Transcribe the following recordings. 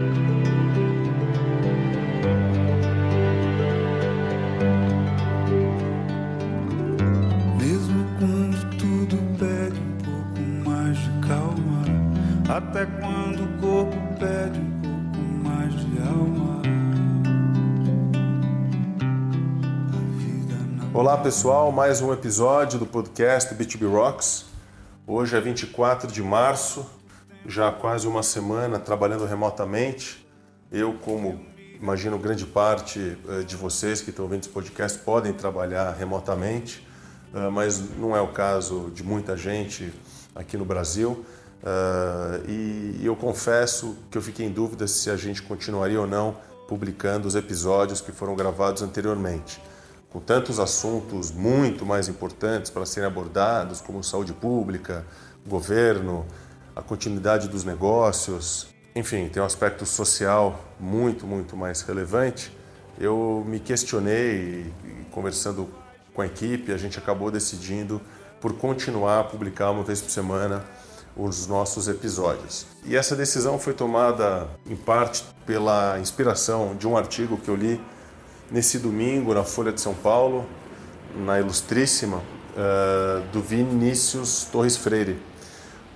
Mesmo quando tudo pede um pouco mais de calma, até quando o corpo pede um pouco mais de alma. Olá pessoal, mais um episódio do podcast B2B Rocks. Hoje é 24 de março, já há quase uma semana trabalhando remotamente. Eu, como imagino grande parte eh, de vocês que estão ouvindo esse podcast, podem trabalhar remotamente, eh, mas não é o caso de muita gente aqui no Brasil. Eh, E eu confesso que eu fiquei em dúvida se a gente continuaria ou não publicando os episódios que foram gravados anteriormente com tantos assuntos muito mais importantes para serem abordados, como saúde pública, governo, a continuidade dos negócios, enfim, tem um aspecto social muito, muito mais relevante. Eu me questionei e conversando com a equipe, a gente acabou decidindo por continuar a publicar uma vez por semana os nossos episódios. E essa decisão foi tomada em parte pela inspiração de um artigo que eu li nesse domingo na Folha de São Paulo, na Ilustríssima, eh, do Vinícius Torres Freire.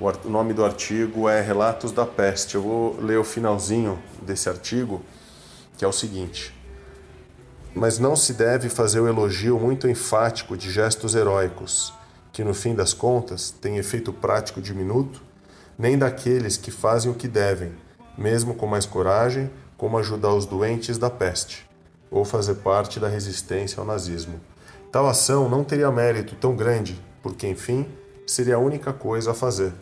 O, nome do artigo é Relatos da Peste. Eu vou ler o finalzinho desse artigo, que é o seguinte. Mas não se deve fazer o elogio muito enfático de gestos heróicos, que no fim das contas têm efeito prático diminuto, nem daqueles que fazem o que devem, mesmo com mais coragem, como ajudar os doentes da peste, ou fazer parte da resistência ao nazismo. Tal ação não teria mérito tão grande, porque, enfim, seria a única coisa a fazer.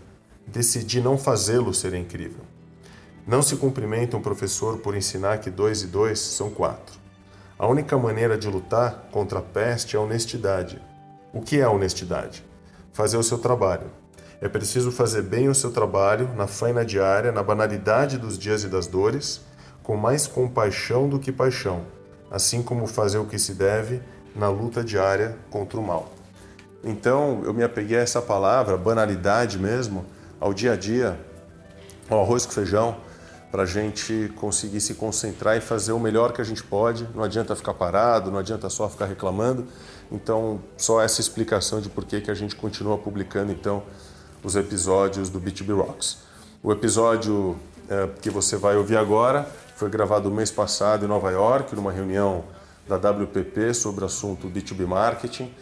Decidir não fazê-lo seria incrível. Não se cumprimenta um professor por ensinar que dois e dois são quatro. A única maneira de lutar contra a peste é a honestidade. O que é a honestidade? Fazer o seu trabalho. É preciso fazer bem o seu trabalho, na faina diária, na banalidade dos dias e das dores, com mais compaixão do que paixão, assim como fazer o que se deve na luta diária contra o mal. Então, eu me apeguei a essa palavra, banalidade mesmo, ao dia a dia, ao arroz com feijão, para a gente conseguir se concentrar e fazer o melhor que a gente pode. Não adianta ficar parado, não adianta só ficar reclamando. Então, só essa explicação de por que que a gente continua publicando então os episódios do B2B Rocks. O episódio eh, que você vai ouvir agora foi gravado mês passado em Nova York, numa reunião da WPP sobre o assunto B2B Marketing.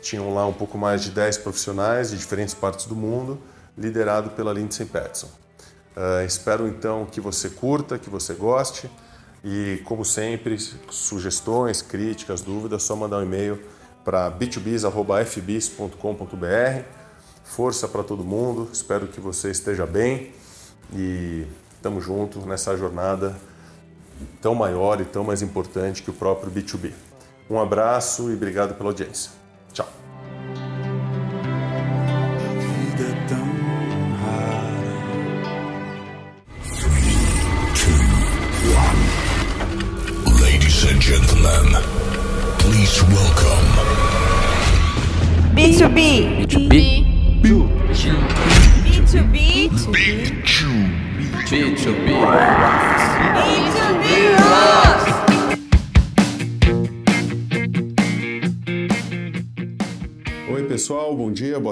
Tinham lá um pouco mais de 10 profissionais de diferentes partes do mundo, liderado pela Lindsay Patson. Uh, espero então que você curta, que você goste e, como sempre, sugestões, críticas, dúvidas, só mandar um e-mail para b2bis.fbis.com.br. Força para todo mundo, espero que você esteja bem e estamos juntos nessa jornada tão maior e tão mais importante que o próprio B2B. Um abraço e obrigado pela audiência.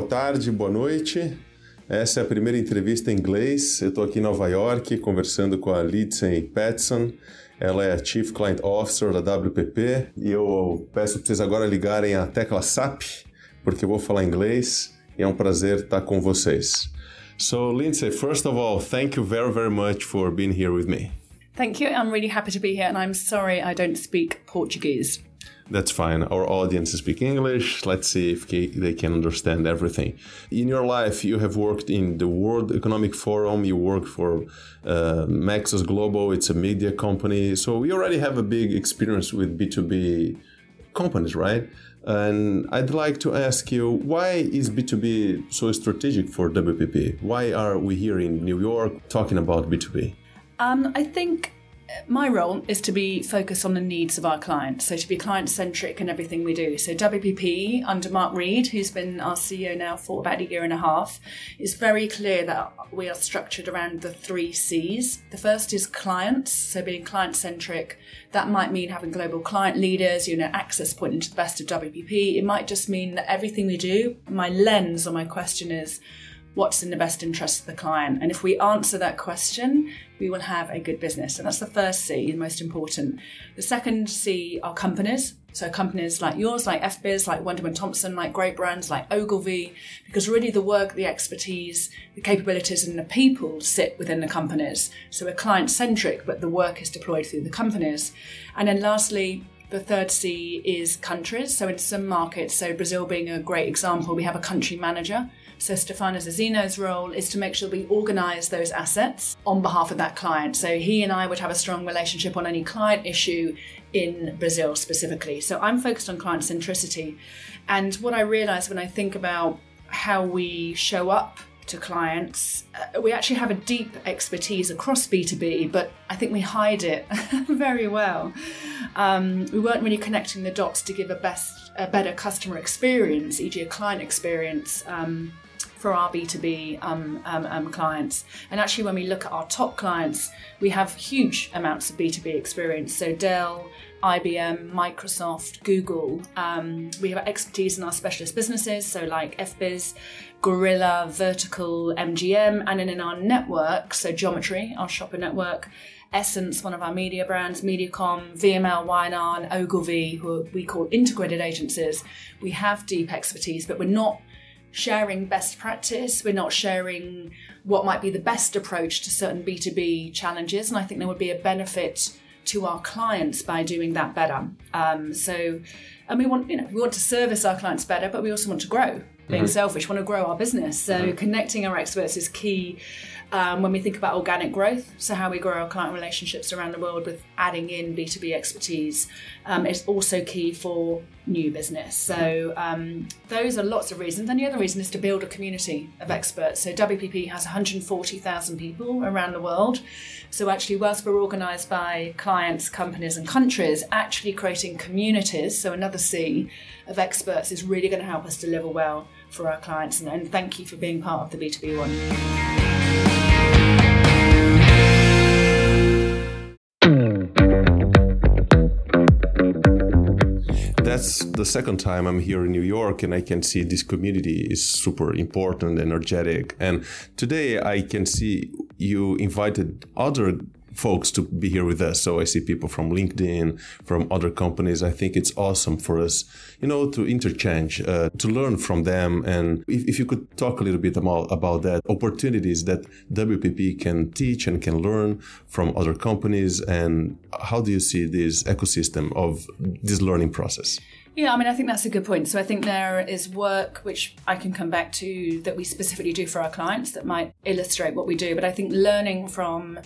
Tarde, boa noite. Essa é a primeira entrevista em inglês. Eu estou aqui em Nova York conversando com a Lindsay Patson. Ela é a Chief Client Officer da WPP e eu peço para vocês agora ligarem a tecla SAP, porque eu vou falar inglês e é um prazer estar com vocês. So, Lindsay, first of all, thank you very, very much for being here with me. Thank you. I'm really happy to be here, and I'm sorry I don't speak Portuguese. That's fine. Our audience speak English. Let's see if they can understand everything. In your life, you have worked in the World Economic Forum. You work for uh, Maxus Global. It's a media company. So you already have a big experience with B2B companies, right? And I'd like to ask you, why is B2B so strategic for WPP? Why are we here in New York talking about B2B? Um, I think my role is to be focused on the needs of our clients, so to be client centric in everything we do. So WPP under Mark Reed, who's been our CEO now for about a year and a half, is very clear that we are structured around the three C's. The first is clients, so being client centric. That might mean having global client leaders, you know, access point into the best of WPP. It might just mean that everything we do, my lens or my question is what's in the best interest of the client. And if we answer that question, we will have a good business. And that's the first C, the most important. The second C are companies. So companies like yours, like FBiz, like Wunderman Thompson, like great brands like Ogilvy, because really the work, the expertise, the capabilities and the people sit within the companies. So we're client centric, but the work is deployed through the companies. And then lastly, the third C is countries. So in some markets, so Brazil being a great example, we have a country manager. So Stefano Zunino's role is to make sure we organise those assets on behalf of that client. So he and I would have a strong relationship on any client issue in Brazil specifically. So I'm focused on client centricity. And what I realise when I think about how we show up to clients, uh, we actually have a deep expertise across B2B, but I think we hide it very well. Um, we weren't really connecting the dots to give a best, a better customer experience, e.g., a client experience. Um, for our B2B um, um, um, clients. And actually, when we look at our top clients, we have huge amounts of B2B experience. So, Dell, IBM, Microsoft, Google. Um, we have expertise in our specialist businesses, so like FBiz, Gorilla, Vertical, MGM, and then in our network, so Geometry, our shopper network. Essence, one of our media brands, Mediacom, VML, Weinar, Ogilvy, who we call integrated agencies. We have deep expertise, but we're not sharing best practice. We're not sharing what might be the best approach to certain B2B challenges. And I think there would be a benefit to our clients by doing that better. Um, so, and we want, you know, we want to service our clients better, but we also want to grow. Being mm-hmm. selfish, want to grow our business. So, mm-hmm. connecting our experts is key um, when we think about organic growth, so how we grow our client relationships around the world with adding in B2B expertise um, is also key for new business. So um, those are lots of reasons. And the other reason is to build a community of experts. So WPP has 140,000 people around the world. So actually, whilst we're organised by clients, companies, and countries, actually creating communities, so another C of experts, is really going to help us deliver well for our clients. And, and thank you for being part of the B2B one. that's the second time I'm here in New York and I can see this community is super important, energetic. And today I can see you invited other folks to be here with us. So I see people from LinkedIn, from other companies. I think it's awesome for us, you know, to interchange, uh, to learn from them. And if, if, you could talk a little bit about, about that, opportunities that WPP can teach and can learn from other companies, and how do you see this ecosystem of this learning process? Yeah, I mean, I think that's a good point. So I think there is work which I can come back to that we specifically do for our clients that might illustrate what we do. But I think learning from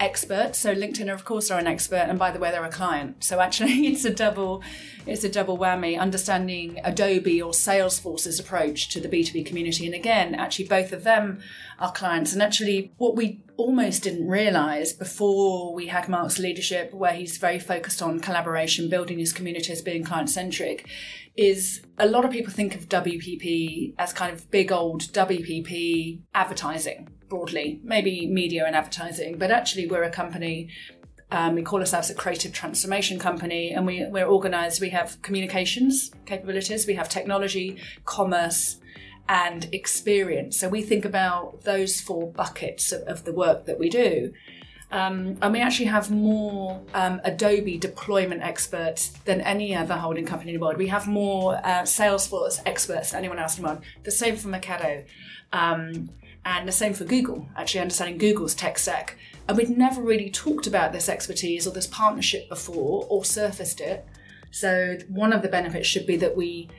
expert. So LinkedIn, are of course, are an expert, and by the way, they're a client. So actually, it's a double, it's a double whammy. Understanding Adobe or Salesforce's approach to the B two B community, and again, actually, both of them are clients. And actually, what we almost didn't realize before we had Mark's leadership, where he's very focused on collaboration, building his community as being client centric, is a lot of people think of WPP as kind of big old WPP advertising broadly, maybe media and advertising, but actually we're a company. Um, we call ourselves a creative transformation company, and we, we're organised. We have communications capabilities, we have technology, commerce, and experience. So we think about those four buckets of, of the work that we do. Um, and we actually have more um, Adobe deployment experts than any other holding company in the world. We have more uh, Salesforce experts than anyone else in the world. The same for Marketo. Um, and the same for Google, actually understanding Google's tech stack. And we'd never really talked about this expertise or this partnership before or surfaced it. So one of the benefits should be that we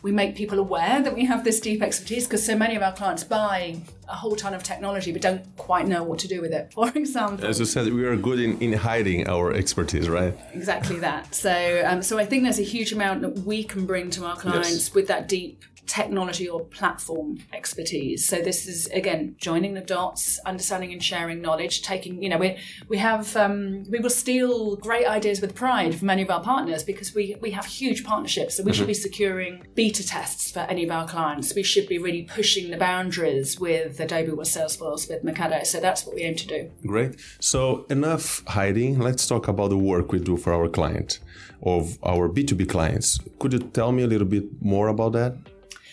we make people aware that we have this deep expertise because so many of our clients buy a whole ton of technology but don't quite know what to do with it. For example, as you said, we are good in, in hiding our expertise, right? Exactly that. So, um, so I think there's a huge amount that we can bring to our clients yes. with that deep technology or platform expertise. So this is again joining the dots, understanding and sharing knowledge. Taking, you know, we we have um, we will steal great ideas with pride from many of our partners because we we have huge partnerships. So we should be securing beta tests for any of our clients. We should be really pushing the boundaries with Adobe, with Salesforce, with Marketo. So that's what we aim to do. Great. So enough hiding. Let's talk about the work we do for our client, of our B2B clients. Could you tell me a little bit more about that?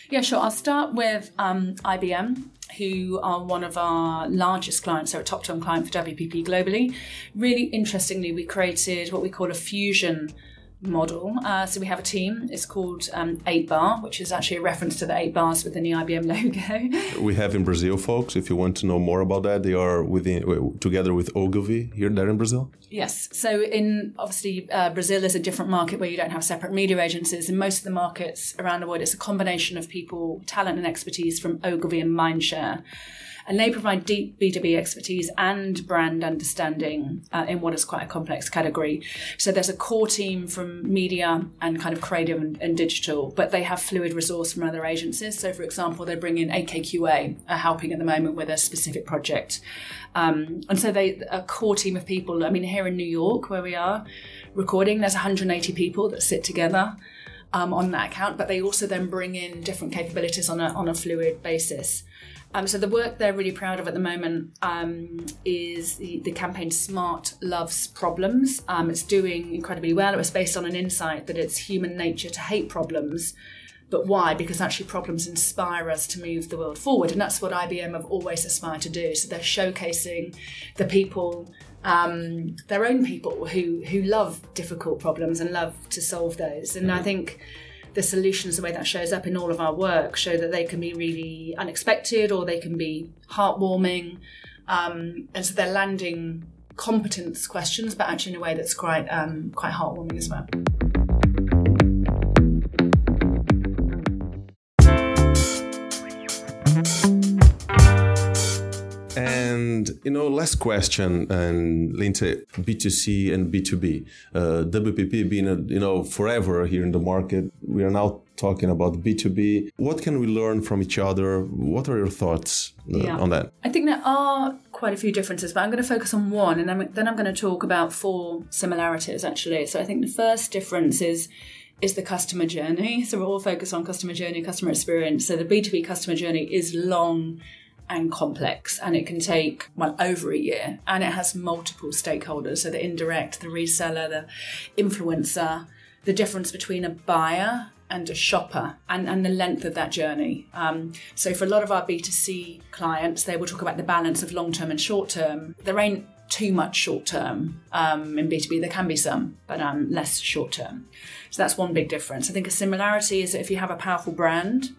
Yeah, sure. I'll start with um, IBM, who are one of our largest clients. They're a top 10 client for WPP globally. Really interestingly, we created what we call a fusion model. Uh, so we have a team. It's called um, 8 Bar, which is actually a reference to the 8 bars within the IBM logo. We have in Brazil, folks. If you want to know more about that, they are within together with Ogilvy here there in Brazil. Yes. So in obviously uh, Brazil is a different market where you don't have separate media agencies. In most of the markets around the world, it's a combination of people, talent, and expertise from Ogilvy and Mindshare and they provide deep B2B expertise and brand understanding uh, in what is quite a complex category. So there's a core team from media and kind of creative and, and digital, but they have fluid resource from other agencies. So, for example, they bring in AKQA, are helping at the moment with a specific project. Um, and so they a core team of people. I mean, here in New York, where we are recording, there's 180 people that sit together. Um, on that account, but they also then bring in different capabilities on a, on a fluid basis. Um, so the work they're really proud of at the moment um, is the, the campaign Smart Loves Problems. Um, it's doing incredibly well. It was based on an insight that it's human nature to hate problems. But why? Because actually problems inspire us to move the world forward. And that's what IBM have always aspired to do. So they're showcasing the people, um, their own people who, who love difficult problems and love to solve those. And I think the solutions, the way that shows up in all of our work, show that they can be really unexpected or they can be heartwarming. Um, and so they're landing competence questions, but actually in a way that's quite um, quite heartwarming as well. Last question, and Lindsay, B2C and B2B. Uh, WPP being a, you know forever here in the market, we are now talking about B2B. What can we learn from each other? What are your thoughts uh, Yeah. on that? I think there are quite a few differences, but I'm going to focus on one, and then, then I'm going to talk about four similarities actually. So I think the first difference is is the customer journey. So we're all focused on customer journey, customer experience. So the B2B customer journey is long and complex and it can take well over a year and it has multiple stakeholders so the indirect the reseller the influencer the difference between a buyer and a shopper and, and the length of that journey. Um, so, for a lot of our B2C clients, they will talk about the balance of long term and short term. There ain't too much short term um, in B2B. There can be some, but um, less short term. So, that's one big difference. I think a similarity is that if you have a powerful brand,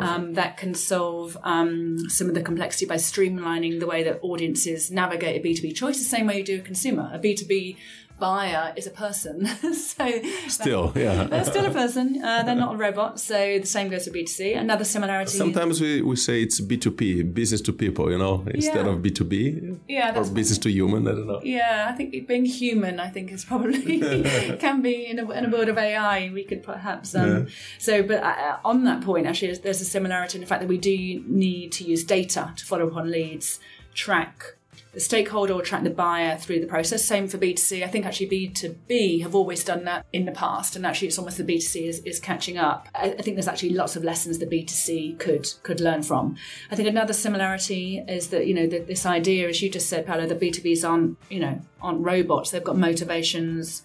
um, that can solve um, some of the complexity by streamlining the way that audiences navigate a B2B choice, the same way you do a consumer. A B2B buyer is a person. so Still, yeah. they're still a person. Uh, they're not a robot. So the same goes for B2C. Another similarity. Sometimes we, we say it's B2P, business to people, you know, instead Yeah. of B2B yeah, or business to human. I don't know. Yeah, I think being human, I think, is probably can be in a, in a world of AI. We could perhaps um, so, but uh, on that point, actually, there's- there's a similarity in the fact that we do need to use data to follow up on leads, track the stakeholder or track the buyer through the process. Same for B2C. I think actually B2B have always done that in the past, and actually it's almost the B2C is, is catching up. I, I think there's actually lots of lessons the B2C could could learn from. I think another similarity is that you know that this idea, as you just said, Paolo, the B2Bs aren't you know aren't robots. They've got motivations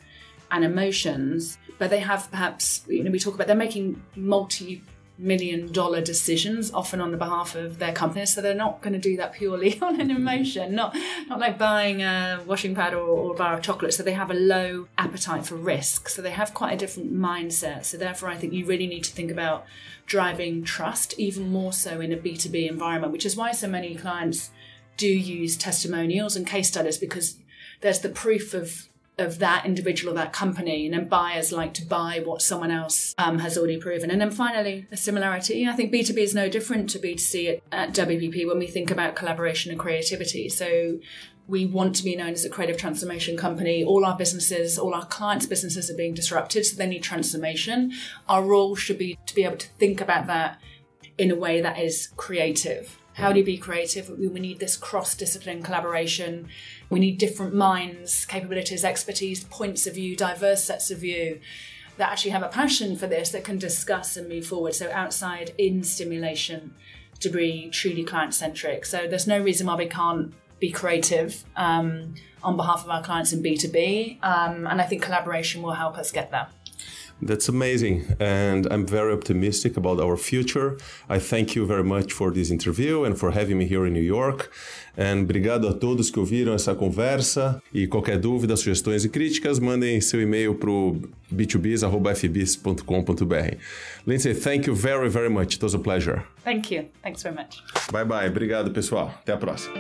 and emotions, but they have perhaps you know we talk about they're making multi million dollar decisions often on the behalf of their companies so they're not going to do that purely on an mm-hmm. emotion not not like buying a washing pad or, or a bar of chocolate so they have a low appetite for risk so they have quite a different mindset so therefore i think you really need to think about driving trust even more so in a b2b environment which is why so many clients do use testimonials and case studies because there's the proof of of that individual or that company, and then buyers like to buy what someone else um, has already proven. And then finally, a similarity. I think B2B is no different to B2C at, at WPP when we think about collaboration and creativity. So we want to be known as a creative transformation company. All our businesses, all our clients' businesses are being disrupted, so they need transformation. Our role should be to be able to think about that in a way that is creative. How do you be creative? We need this cross discipline collaboration. We need different minds, capabilities, expertise, points of view, diverse sets of view that actually have a passion for this that can discuss and move forward. So, outside in stimulation to be truly client centric. So, there's no reason why we can't be creative um, on behalf of our clients in B2B. Um, and I think collaboration will help us get there. That's amazing. And I'm very optimistic about our future. I thank you very much for this interview and for having me here in New York. And obrigado a todos que ouviram essa conversa. E qualquer dúvida, sugestões e críticas, mandem seu e-mail para o b2bs.fbis.com.br. Lindsay, thank you very, very much. It was a pleasure. Thank you. Thanks very much. Bye bye. Obrigado, pessoal. Até a próxima.